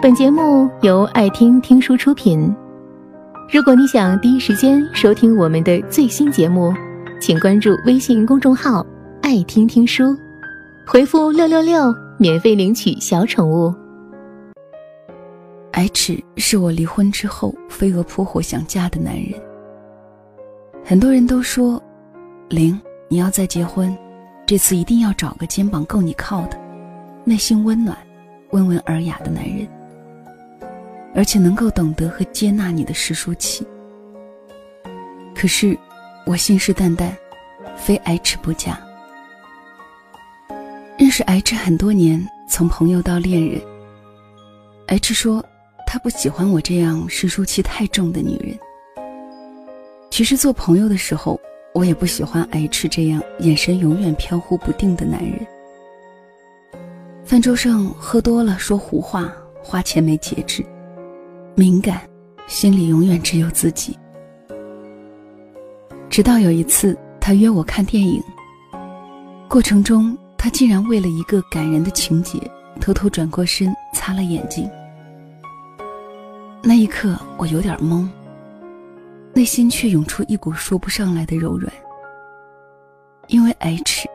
本节目由爱听听书出品。如果你想第一时间收听我们的最新节目，请关注微信公众号“爱听听书”，回复“六六六”免费领取小宠物。H 是我离婚之后飞蛾扑火想嫁的男人。很多人都说，玲，你要再结婚，这次一定要找个肩膀够你靠的，内心温暖、温文尔雅的男人。而且能够懂得和接纳你的实书期。可是，我信誓旦旦，非 H 不嫁。认识 H 很多年，从朋友到恋人。H 说，他不喜欢我这样实书期太重的女人。其实做朋友的时候，我也不喜欢 H 这样眼神永远飘忽不定的男人。饭桌上喝多了说胡话，花钱没节制。敏感，心里永远只有自己。直到有一次，他约我看电影，过程中他竟然为了一个感人的情节，偷偷转过身擦了眼睛。那一刻，我有点懵，内心却涌出一股说不上来的柔软。因为 H，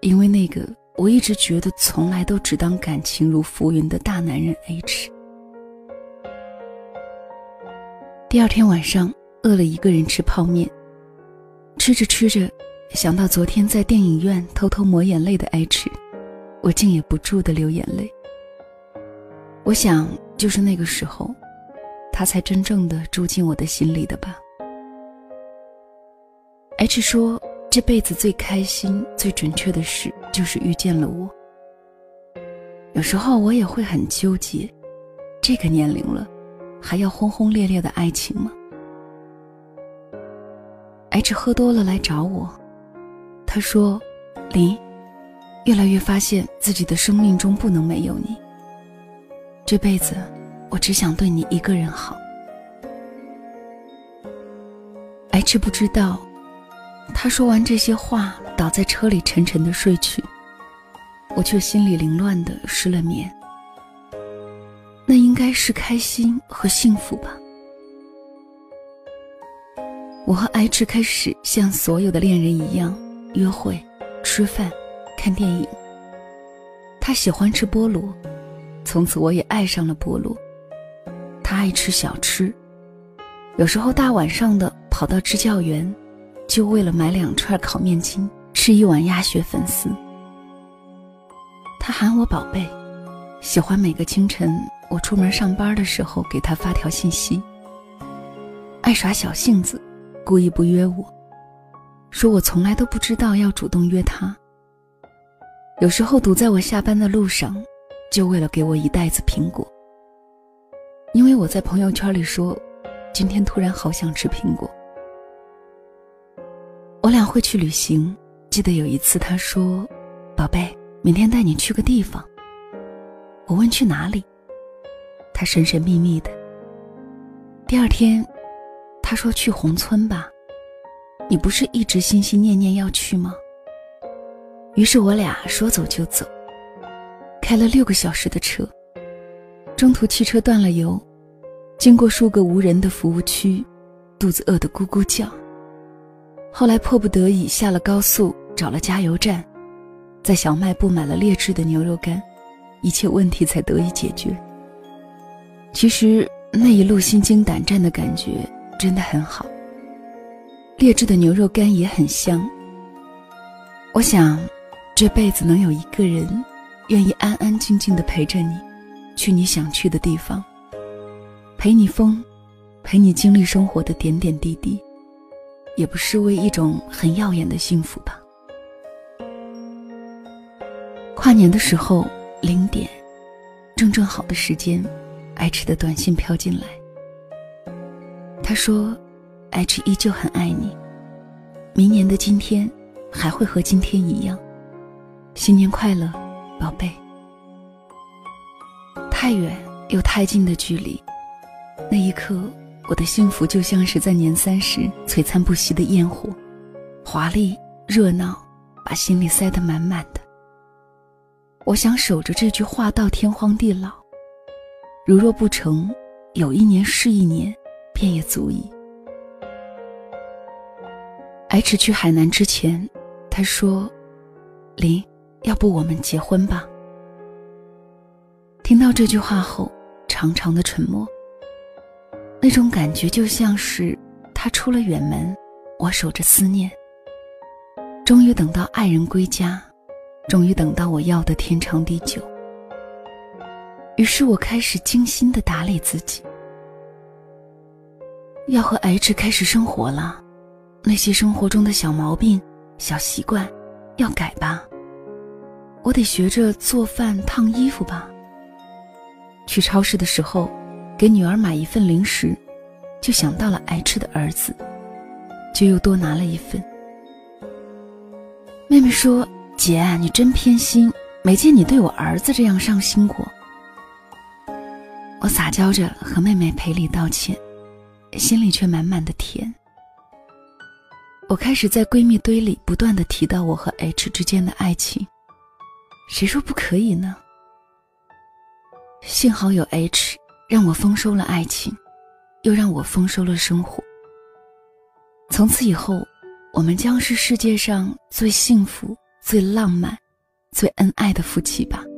因为那个我一直觉得从来都只当感情如浮云的大男人 H。第二天晚上，饿了一个人吃泡面。吃着吃着，想到昨天在电影院偷偷抹眼泪的 H，我竟也不住的流眼泪。我想，就是那个时候，他才真正的住进我的心里的吧。H 说，这辈子最开心、最准确的事，就是遇见了我。有时候我也会很纠结，这个年龄了。还要轰轰烈烈的爱情吗？H 喝多了来找我，他说：“林，越来越发现自己的生命中不能没有你。这辈子，我只想对你一个人好。”H 不知道，他说完这些话，倒在车里沉沉的睡去，我却心里凌乱的失了眠。那应该是开心和幸福吧。我和 H 开始像所有的恋人一样约会、吃饭、看电影。他喜欢吃菠萝，从此我也爱上了菠萝。他爱吃小吃，有时候大晚上的跑到支教园，就为了买两串烤面筋，吃一碗鸭血粉丝。他喊我宝贝，喜欢每个清晨。我出门上班的时候，给他发条信息。爱耍小性子，故意不约我，说我从来都不知道要主动约他。有时候堵在我下班的路上，就为了给我一袋子苹果。因为我在朋友圈里说，今天突然好想吃苹果。我俩会去旅行，记得有一次他说：“宝贝，明天带你去个地方。”我问去哪里。他神神秘秘的。第二天，他说去宏村吧，你不是一直心心念念要去吗？于是我俩说走就走，开了六个小时的车，中途汽车断了油，经过数个无人的服务区，肚子饿得咕咕叫。后来迫不得已下了高速，找了加油站，在小卖部买了劣质的牛肉干，一切问题才得以解决。其实那一路心惊胆战的感觉真的很好。劣质的牛肉干也很香。我想，这辈子能有一个人，愿意安安静静的陪着你，去你想去的地方，陪你疯，陪你经历生活的点点滴滴，也不失为一种很耀眼的幸福吧。跨年的时候，零点，正正好的时间。H 的短信飘进来，他说：“H 依旧很爱你，明年的今天还会和今天一样，新年快乐，宝贝。”太远又太近的距离，那一刻，我的幸福就像是在年三十璀璨不息的焰火，华丽热闹，把心里塞得满满的。我想守着这句话到天荒地老。如若不成，有一年是一年，便也足矣。H 去海南之前，他说：“林，要不我们结婚吧？”听到这句话后，长长的沉默。那种感觉就像是他出了远门，我守着思念。终于等到爱人归家，终于等到我要的天长地久。于是我开始精心的打理自己，要和 H 开始生活了。那些生活中的小毛病、小习惯，要改吧。我得学着做饭、烫衣服吧。去超市的时候，给女儿买一份零食，就想到了 H 的儿子，就又多拿了一份。妹妹说：“姐，你真偏心，没见你对我儿子这样上心过。”我撒娇着和妹妹赔礼道歉，心里却满满的甜。我开始在闺蜜堆里不断的提到我和 H 之间的爱情，谁说不可以呢？幸好有 H，让我丰收了爱情，又让我丰收了生活。从此以后。我们将是世界上最幸福、最浪漫、最恩爱的夫妻吧。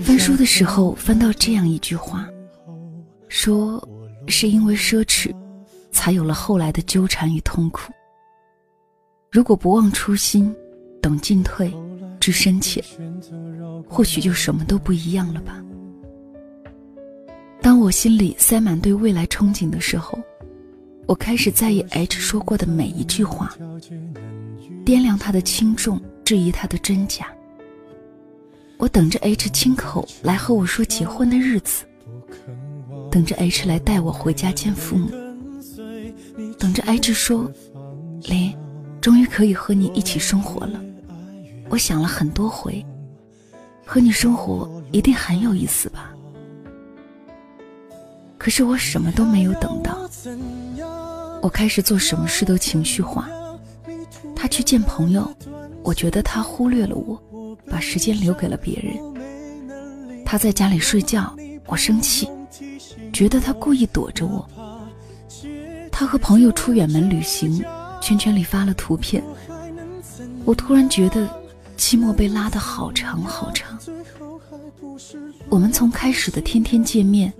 翻书的时候翻到这样一句话，说是因为奢侈，才有了后来的纠缠与痛苦。如果不忘初心，懂进退，知深浅，或许就什么都不一样了吧。当我心里塞满对未来憧憬的时候，我开始在意 H 说过的每一句话，掂量他的轻重，质疑他的真假。我等着 H 亲口来和我说结婚的日子，等着 H 来带我回家见父母，等着 H 说：“林，终于可以和你一起生活了。”我想了很多回，和你生活一定很有意思吧。可是我什么都没有等到，我开始做什么事都情绪化。他去见朋友，我觉得他忽略了我，把时间留给了别人。他在家里睡觉，我生气，觉得他故意躲着我。他和朋友出远门旅行，圈圈里发了图片，我突然觉得期末被拉得好长好长。我们从开始的天天见面。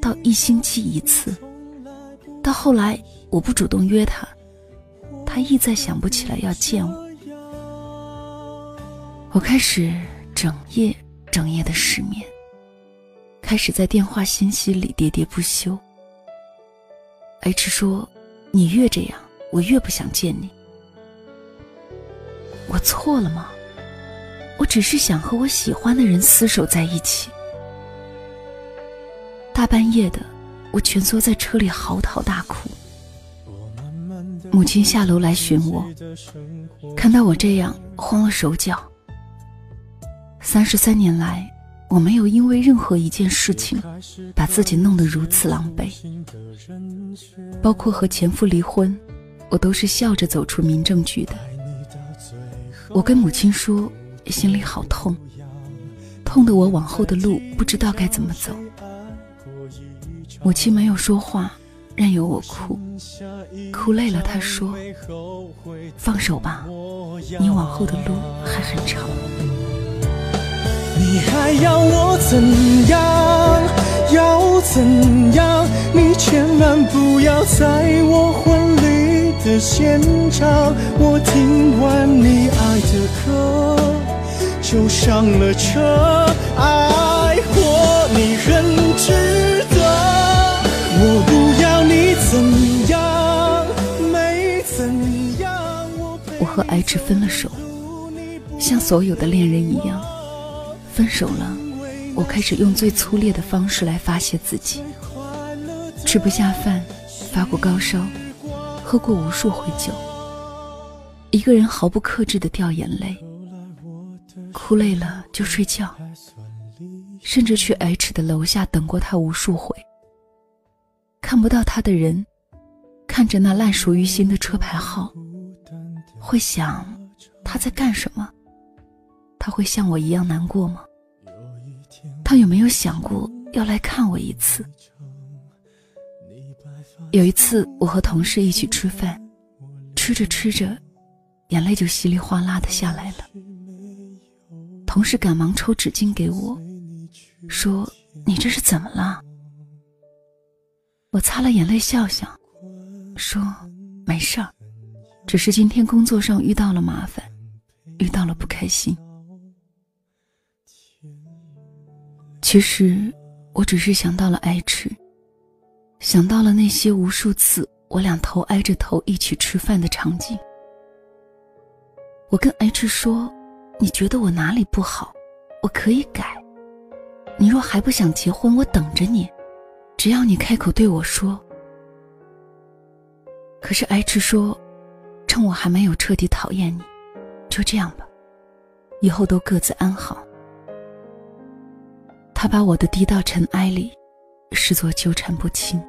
到一星期一次，到后来我不主动约他，他一再想不起来要见我。我开始整夜整夜的失眠，开始在电话信息里喋喋不休。H 说：“你越这样，我越不想见你。”我错了吗？我只是想和我喜欢的人厮守在一起。大半夜的，我蜷缩在车里嚎啕大哭。母亲下楼来寻我，看到我这样，慌了手脚。三十三年来，我没有因为任何一件事情把自己弄得如此狼狈，包括和前夫离婚，我都是笑着走出民政局的。我跟母亲说，心里好痛，痛得我往后的路不知道该怎么走。母亲没有说话，任由我哭，哭累了，她说：“放手吧，你往后的路还很长。”你还要我怎样？要怎样？你千万不要在我婚礼的现场。我听完你爱的歌，就上了车，爱或你很值得。我不要你怎样，没怎样。我和 H 分了手，像所有的恋人一样，分手了。我开始用最粗劣的方式来发泄自己。吃不下饭，发过高烧，喝过无数回酒，一个人毫不克制的掉眼泪，哭累了就睡觉，甚至去 H 的楼下等过他无数回。看不到他的人，看着那烂熟于心的车牌号，会想他在干什么？他会像我一样难过吗？他有没有想过要来看我一次？有一次，我和同事一起吃饭，吃着吃着，眼泪就稀里哗啦的下来了。同事赶忙抽纸巾给我，说：“你这是怎么了？”我擦了眼泪，笑笑，说：“没事儿，只是今天工作上遇到了麻烦，遇到了不开心。”其实，我只是想到了爱吃，想到了那些无数次我俩头挨着头一起吃饭的场景。我跟 H 说：“你觉得我哪里不好？我可以改。你若还不想结婚，我等着你。只要你开口对我说。”可是 H 说：“趁我还没有彻底讨厌你，就这样吧，以后都各自安好。”他把我的低到尘埃里，视作纠缠不清。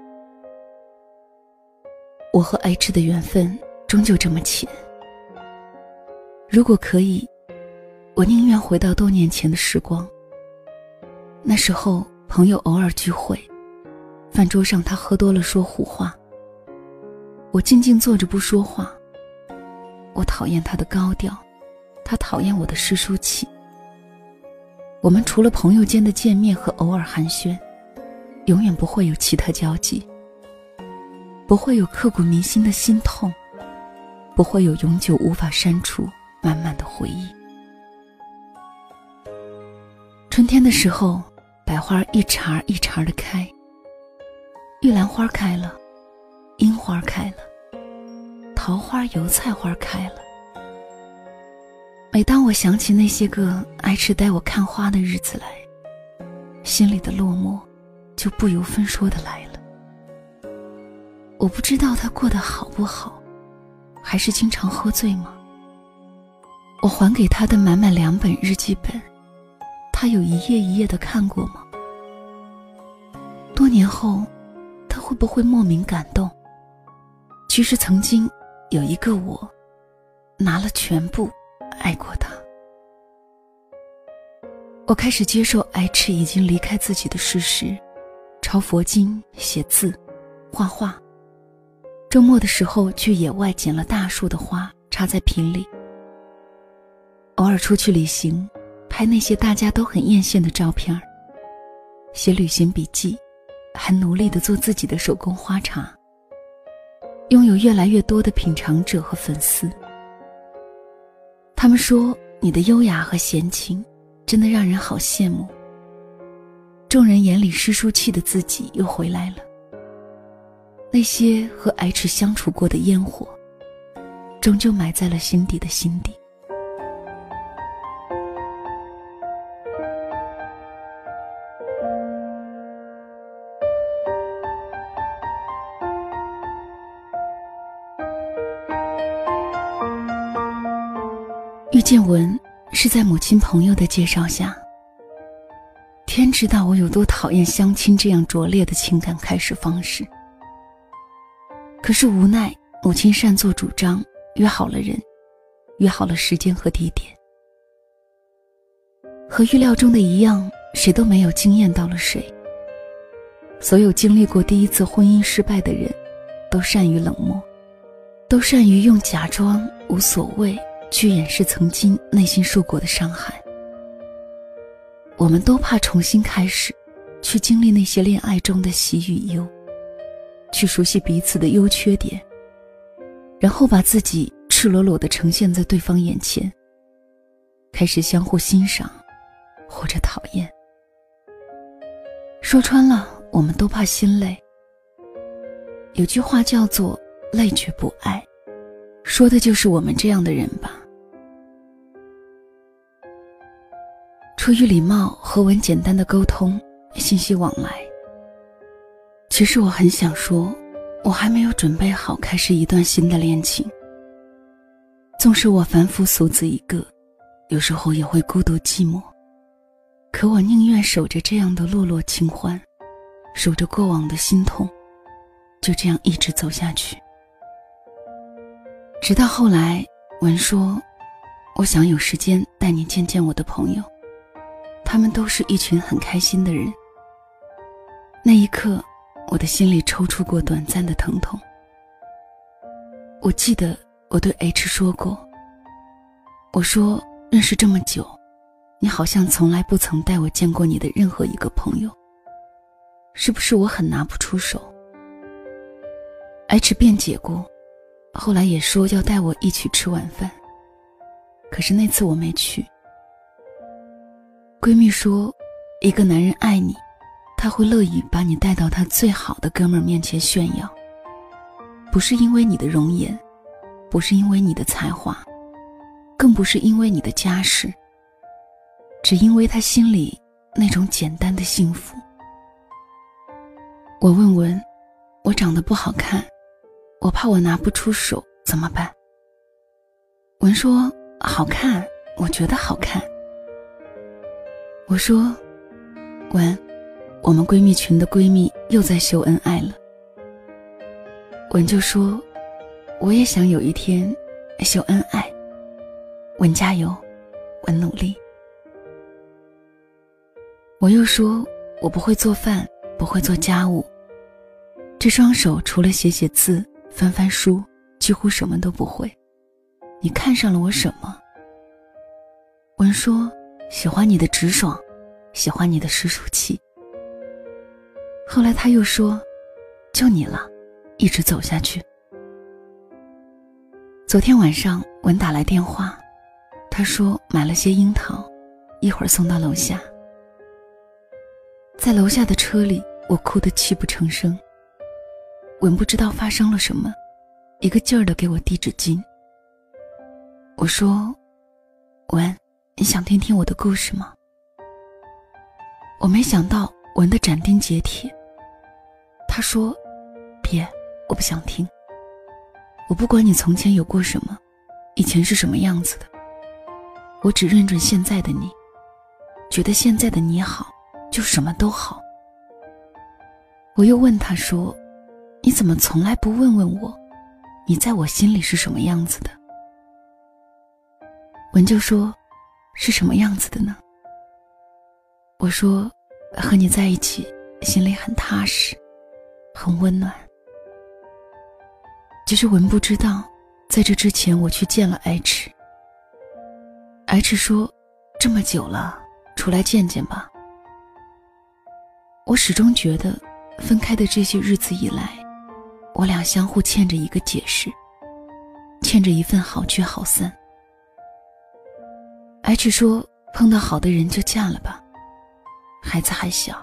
我和 H 的缘分终究这么浅。如果可以，我宁愿回到多年前的时光。那时候朋友偶尔聚会，饭桌上他喝多了说胡话，我静静坐着不说话。我讨厌他的高调，他讨厌我的诗书气。我们除了朋友间的见面和偶尔寒暄，永远不会有其他交集，不会有刻骨铭心的心痛，不会有永久无法删除、满满的回忆。春天的时候，百花一茬一茬的开，玉兰花开了，樱花开了，桃花、油菜花开了。每当我想起那些个爱吃带我看花的日子来，心里的落寞就不由分说的来了。我不知道他过得好不好，还是经常喝醉吗？我还给他的满满两本日记本，他有一页一页的看过吗？多年后，他会不会莫名感动？其实曾经有一个我，拿了全部。爱过他，我开始接受 H 已经离开自己的事实，抄佛经、写字、画画。周末的时候去野外捡了大树的花，插在瓶里。偶尔出去旅行，拍那些大家都很艳羡的照片写旅行笔记，还努力的做自己的手工花茶。拥有越来越多的品尝者和粉丝。他们说你的优雅和闲情，真的让人好羡慕。众人眼里诗书气的自己又回来了。那些和 H 相处过的烟火，终究埋在了心底的心底。遇见文是在母亲朋友的介绍下。天知道我有多讨厌相亲这样拙劣的情感开始方式。可是无奈母亲擅作主张，约好了人，约好了时间和地点。和预料中的一样，谁都没有惊艳到了谁。所有经历过第一次婚姻失败的人，都善于冷漠，都善于用假装无所谓。去掩饰曾经内心受过的伤害。我们都怕重新开始，去经历那些恋爱中的喜与忧，去熟悉彼此的优缺点，然后把自己赤裸裸的呈现在对方眼前，开始相互欣赏，或者讨厌。说穿了，我们都怕心累。有句话叫做“累却不爱”，说的就是我们这样的人吧。出于礼貌，和文简单的沟通，信息往来。其实我很想说，我还没有准备好开始一段新的恋情。纵使我凡夫俗子一个，有时候也会孤独寂寞，可我宁愿守着这样的落落清欢，守着过往的心痛，就这样一直走下去。直到后来，文说：“我想有时间带你见见我的朋友，他们都是一群很开心的人。”那一刻。我的心里抽搐过短暂的疼痛。我记得我对 H 说过：“我说认识这么久，你好像从来不曾带我见过你的任何一个朋友。是不是我很拿不出手？”H 辩解过，后来也说要带我一起吃晚饭。可是那次我没去。闺蜜说：“一个男人爱你。”他会乐意把你带到他最好的哥们儿面前炫耀，不是因为你的容颜，不是因为你的才华，更不是因为你的家世，只因为他心里那种简单的幸福。我问文，我长得不好看，我怕我拿不出手怎么办？文说好看，我觉得好看。我说，文。我们闺蜜群的闺蜜又在秀恩爱了。文就说：“我也想有一天秀恩爱。”文加油，文努力。我又说：“我不会做饭，不会做家务，这双手除了写写字、翻翻书，几乎什么都不会。你看上了我什么？”文说：“喜欢你的直爽，喜欢你的实属气。”后来他又说：“就你了，一直走下去。”昨天晚上文打来电话，他说买了些樱桃，一会儿送到楼下。在楼下的车里，我哭得泣不成声。文不知道发生了什么，一个劲儿的给我递纸巾。我说：“文，你想听听我的故事吗？”我没想到文的斩钉截铁。他说：“别，我不想听。我不管你从前有过什么，以前是什么样子的。我只认准现在的你，觉得现在的你好，就什么都好。”我又问他说：“你怎么从来不问问我，你在我心里是什么样子的？”文就说：“是什么样子的呢？”我说：“和你在一起，心里很踏实。”很温暖。其实文不知道，在这之前我去见了 H。H 说：“这么久了，出来见见吧。”我始终觉得，分开的这些日子以来，我俩相互欠着一个解释，欠着一份好聚好散。H 说：“碰到好的人就嫁了吧，孩子还小。”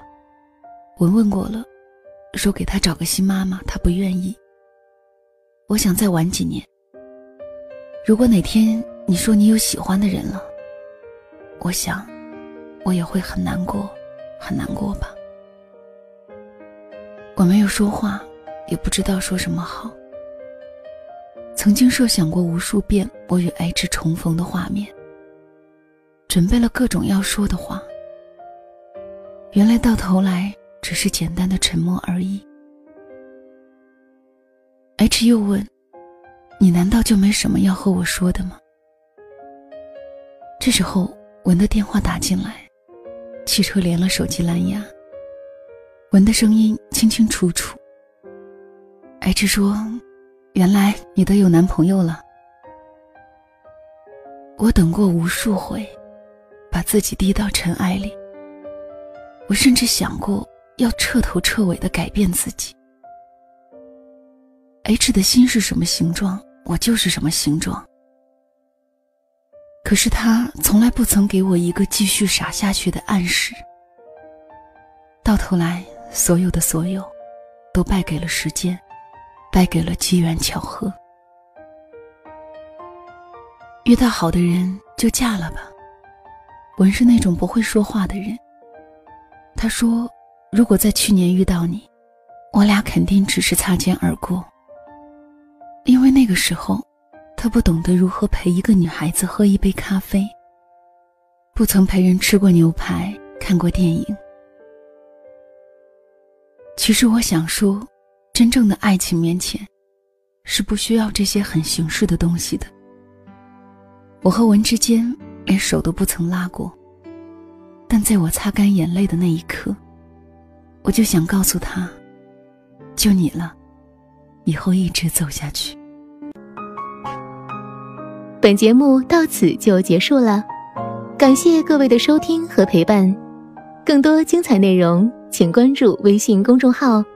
文问过了。说给他找个新妈妈，他不愿意。我想再晚几年。如果哪天你说你有喜欢的人了，我想，我也会很难过，很难过吧。我没有说话，也不知道说什么好。曾经设想过无数遍我与 H 重逢的画面，准备了各种要说的话。原来到头来。只是简单的沉默而已。H 又问：“你难道就没什么要和我说的吗？”这时候，文的电话打进来，汽车连了手机蓝牙。文的声音清清楚楚。H 说：“原来你都有男朋友了。”我等过无数回，把自己低到尘埃里。我甚至想过。要彻头彻尾的改变自己。H 的心是什么形状，我就是什么形状。可是他从来不曾给我一个继续傻下去的暗示。到头来，所有的所有，都败给了时间，败给了机缘巧合。遇到好的人就嫁了吧。文是那种不会说话的人。他说。如果在去年遇到你，我俩肯定只是擦肩而过，因为那个时候，他不懂得如何陪一个女孩子喝一杯咖啡，不曾陪人吃过牛排，看过电影。其实我想说，真正的爱情面前，是不需要这些很形式的东西的。我和文之间连手都不曾拉过，但在我擦干眼泪的那一刻，我就想告诉他，就你了，以后一直走下去。本节目到此就结束了，感谢各位的收听和陪伴，更多精彩内容请关注微信公众号“